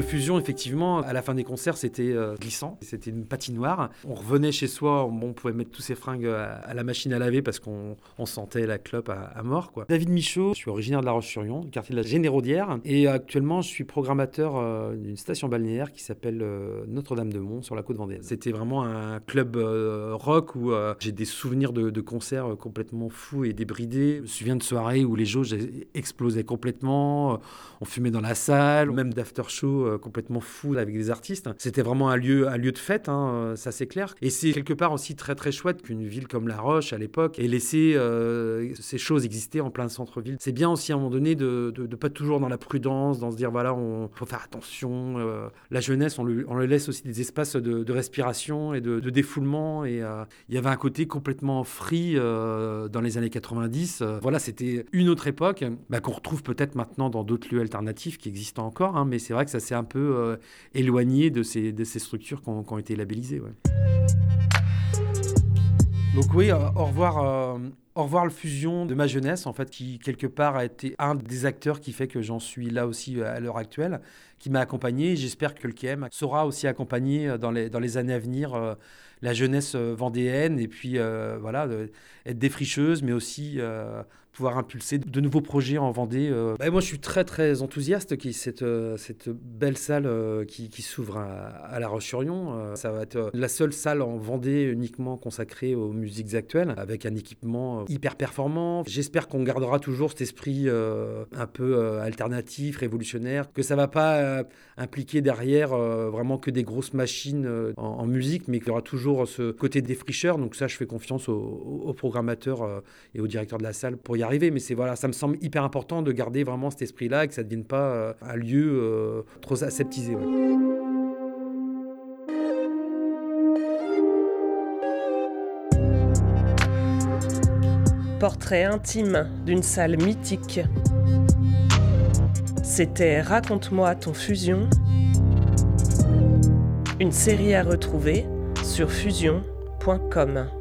Le fusion, effectivement, à la fin des concerts, c'était euh, glissant. C'était une patinoire. On revenait chez soi, on, pouvait mettre tous ses fringues à, la machine à laver parce qu'on sentait la clope à, mort. Quoi. David Michaud, je suis originaire de La Roche-sur-Yon, quartier de la Généraudière. Et actuellement, je suis programmateur euh, d'une station balnéaire qui s'appelle euh, Notre-Dame-de-Mont sur la côte vendéenne. C'était vraiment un club rock où j'ai des souvenirs de, de, concerts complètement fous et débridés. Je me souviens de soirées où les jauges explosaient complètement. On fumait dans la salle, même d'after show euh, complètement fou avec des artistes. C'était vraiment un lieu, un lieu de fête, hein, euh, ça c'est clair. Et c'est quelque part aussi très très chouette qu'une ville comme La Roche à l'époque ait laissé euh, ces choses exister en plein centre-ville. C'est bien aussi à un moment donné de, de, pas toujours dans la prudence, dans se dire voilà, on faut faire attention. la jeunesse, on le, on le, laisse aussi des espaces de, de respiration et de, défoulement. Et il y avait un côté complètement free dans les années 90. voilà, c'était une autre époque bah, qu'on retrouve peut-être maintenant dans d'autres lieux alternatifs qui existent encore, hein, mais c'est vrai que ça un peu euh, éloigné de ces, de ces structures qui ont, été labellisées. Donc oui, au revoir, euh, au revoir le fusion de ma jeunesse, en fait, qui quelque part a été un des acteurs qui fait que j'en suis là aussi à l'heure actuelle, qui m'a accompagné. J'espère que le KM saura aussi accompagner dans les, dans les années à venir euh, la jeunesse vendéenne et puis voilà, être défricheuse, mais aussi pouvoir impulser de nouveaux projets en Vendée. Euh. Bah, moi, je suis très, très enthousiaste qui cette, euh, cette belle salle euh, qui, s'ouvre à, La Roche-sur-Yon. ça va être la seule salle en Vendée uniquement consacrée aux musiques actuelles, avec un équipement hyper performant. J'espère qu'on gardera toujours cet esprit un peu alternatif, révolutionnaire, que ça va pas impliquer derrière vraiment que des grosses machines en, musique, mais qu'il y aura toujours ce côté défricheur. Donc ça, je fais confiance aux, aux programmateurs et aux directeurs de la salle pour y arriver, mais c'est voilà, ça me semble hyper important de garder vraiment cet esprit-là et que ça ne devienne pas euh, un lieu euh, trop aseptisé. Portrait intime d'une salle mythique. C'était Raconte-moi ton fusion. Une série à retrouver sur fusion.com.